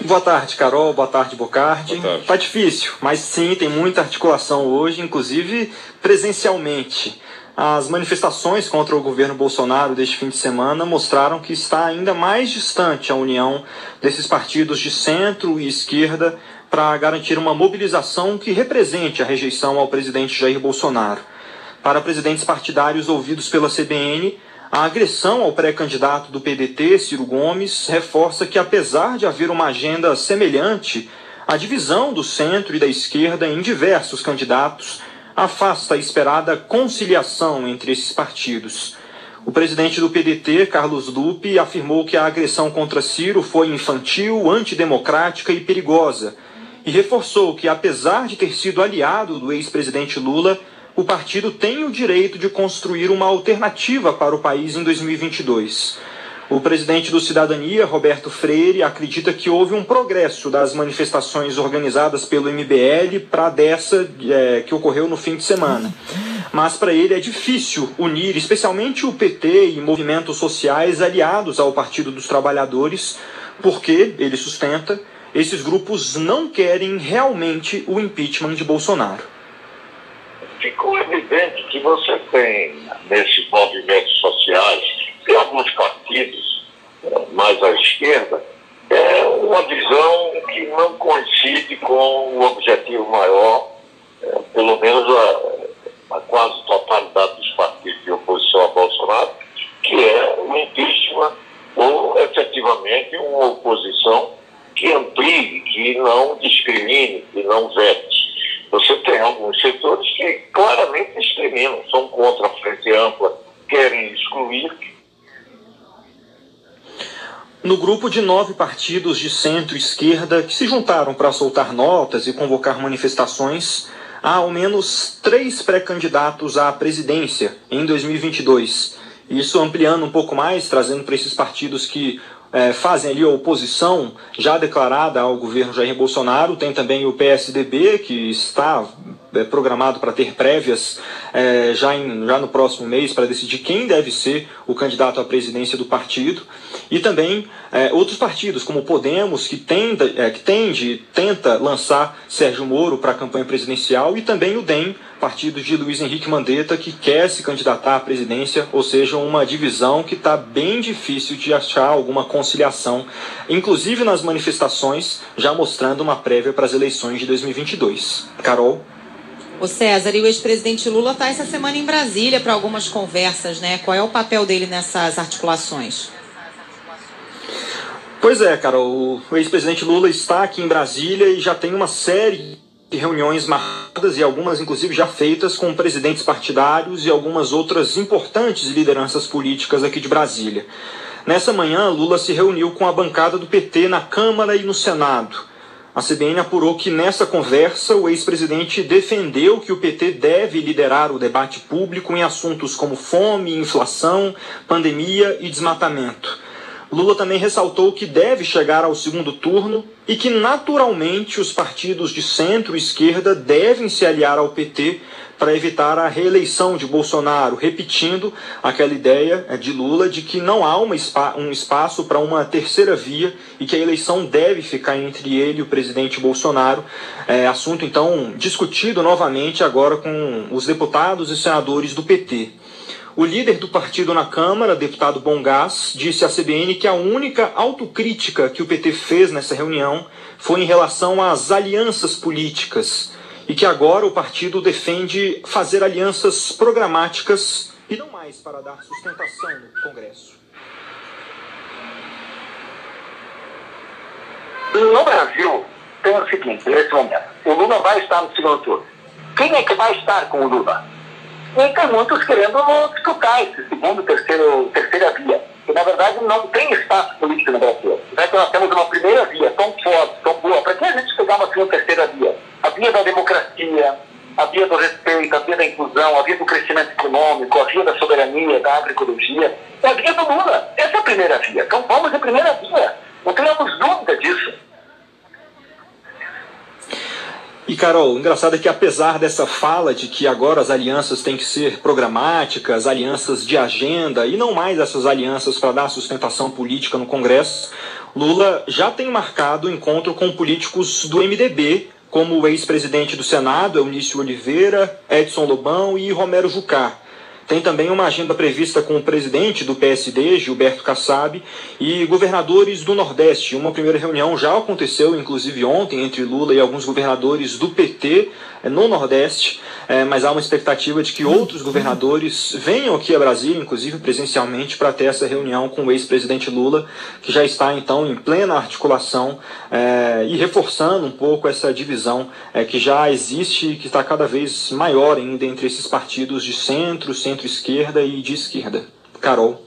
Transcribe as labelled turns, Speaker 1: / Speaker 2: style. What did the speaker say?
Speaker 1: Boa tarde, Carol. Boa tarde, Bocardi. Boa tarde. Tá difícil, mas sim, tem muita articulação hoje, inclusive presencialmente. As manifestações contra o governo Bolsonaro deste fim de semana mostraram que está ainda mais distante a união desses partidos de centro e esquerda para garantir uma mobilização que represente a rejeição ao presidente Jair Bolsonaro. Para presidentes partidários ouvidos pela CBN, a agressão ao pré-candidato do PDT, Ciro Gomes, reforça que, apesar de haver uma agenda semelhante, a divisão do centro e da esquerda em diversos candidatos afasta a esperada conciliação entre esses partidos. O presidente do PDT, Carlos Lupe, afirmou que a agressão contra Ciro foi infantil, antidemocrática e perigosa, e reforçou que, apesar de ter sido aliado do ex-presidente Lula, o partido tem o direito de construir uma alternativa para o país em 2022. O presidente do Cidadania, Roberto Freire, acredita que houve um progresso das manifestações organizadas pelo MBL para dessa é, que ocorreu no fim de semana. Mas para ele é difícil unir, especialmente o PT e movimentos sociais aliados ao Partido dos Trabalhadores, porque, ele sustenta, esses grupos não querem realmente o impeachment de Bolsonaro.
Speaker 2: Ficou evidente que você tem, nesses movimentos sociais, e alguns partidos eh, mais à esquerda, é uma visão que não coincide com o objetivo maior, é, pelo menos a, a, quase totalidade dos partidos de oposição a Bolsonaro, que é o impeachment ou efetivamente uma oposição que amplie, que não discrimine, que não vete. Você tem alguns setores que claramente discriminam, são contra a frente ampla, querem excluir,
Speaker 1: no grupo de nove partidos de centro-esquerda que se juntaram para soltar notas e convocar manifestações, há ao menos três pré-candidatos à presidência em 2022. Isso ampliando um pouco mais, trazendo para esses partidos que é, fazem ali a oposição já declarada ao governo Jair Bolsonaro. Tem também o PSDB, que está programado para ter prévias é, já, em, já no próximo mês para decidir quem deve ser o candidato à presidência do partido. E também é, outros partidos, como o Podemos, que, é, que tende, tenta lançar Sérgio Moro para a campanha presidencial, e também o DEM, partido de Luiz Henrique Mandetta, que quer se candidatar à presidência, ou seja, uma divisão que está bem difícil de achar alguma conciliação, inclusive nas manifestações, já mostrando uma prévia para as eleições de 2022. Carol?
Speaker 3: O César, e o ex-presidente Lula está essa semana em Brasília para algumas conversas, né? Qual é o papel dele nessas articulações?
Speaker 1: Pois é, cara, o ex-presidente Lula está aqui em Brasília e já tem uma série de reuniões marcadas e algumas inclusive já feitas com presidentes partidários e algumas outras importantes lideranças políticas aqui de Brasília. Nessa manhã, Lula se reuniu com a bancada do PT na Câmara e no Senado. A CBN apurou que nessa conversa o ex-presidente defendeu que o PT deve liderar o debate público em assuntos como fome, inflação, pandemia e desmatamento. Lula também ressaltou que deve chegar ao segundo turno e que, naturalmente, os partidos de centro e esquerda devem se aliar ao PT para evitar a reeleição de Bolsonaro, repetindo aquela ideia é, de Lula de que não há uma, um espaço para uma terceira via e que a eleição deve ficar entre ele e o presidente Bolsonaro. É, assunto, então, discutido novamente agora com os deputados e senadores do PT. O líder do partido na Câmara, deputado Bongás, disse à CBN que a única autocrítica que o PT fez nessa reunião foi em relação às alianças políticas e que agora o partido defende fazer alianças programáticas e não mais para dar sustentação no Congresso.
Speaker 4: No Brasil, tem o seguinte, nesse momento, o Lula vai estar no segundo turno. Quem é que vai estar com o Lula? E tem muitos querendo disputar esse segundo, terceiro, terceira via. Que na verdade não tem espaço político no Brasil. Já que nós temos uma primeira via tão forte, tão boa, para que a gente pegar uma segunda, terceira via? A via da democracia, a via do respeito, a via da inclusão, a via do crescimento econômico, a via da soberania, da agroecologia, é a via do Lula. Essa é a primeira via. Então vamos à primeira via. Não tenhamos dúvida disso.
Speaker 1: E Carol, engraçado é que apesar dessa fala de que agora as alianças têm que ser programáticas, alianças de agenda e não mais essas alianças para dar sustentação política no Congresso, Lula já tem marcado encontro com políticos do MDB, como o ex-presidente do Senado, Eunício Oliveira, Edson Lobão e Romero Jucá. Tem também uma agenda prevista com o presidente do PSD, Gilberto Kassab, e governadores do Nordeste. Uma primeira reunião já aconteceu, inclusive ontem, entre Lula e alguns governadores do PT eh, no Nordeste, eh, mas há uma expectativa de que outros governadores venham aqui a Brasília, inclusive presencialmente, para ter essa reunião com o ex-presidente Lula, que já está então em plena articulação eh, e reforçando um pouco essa divisão que já existe e que está cada vez maior ainda entre esses partidos de centro centro-esquerda e de esquerda. Carol.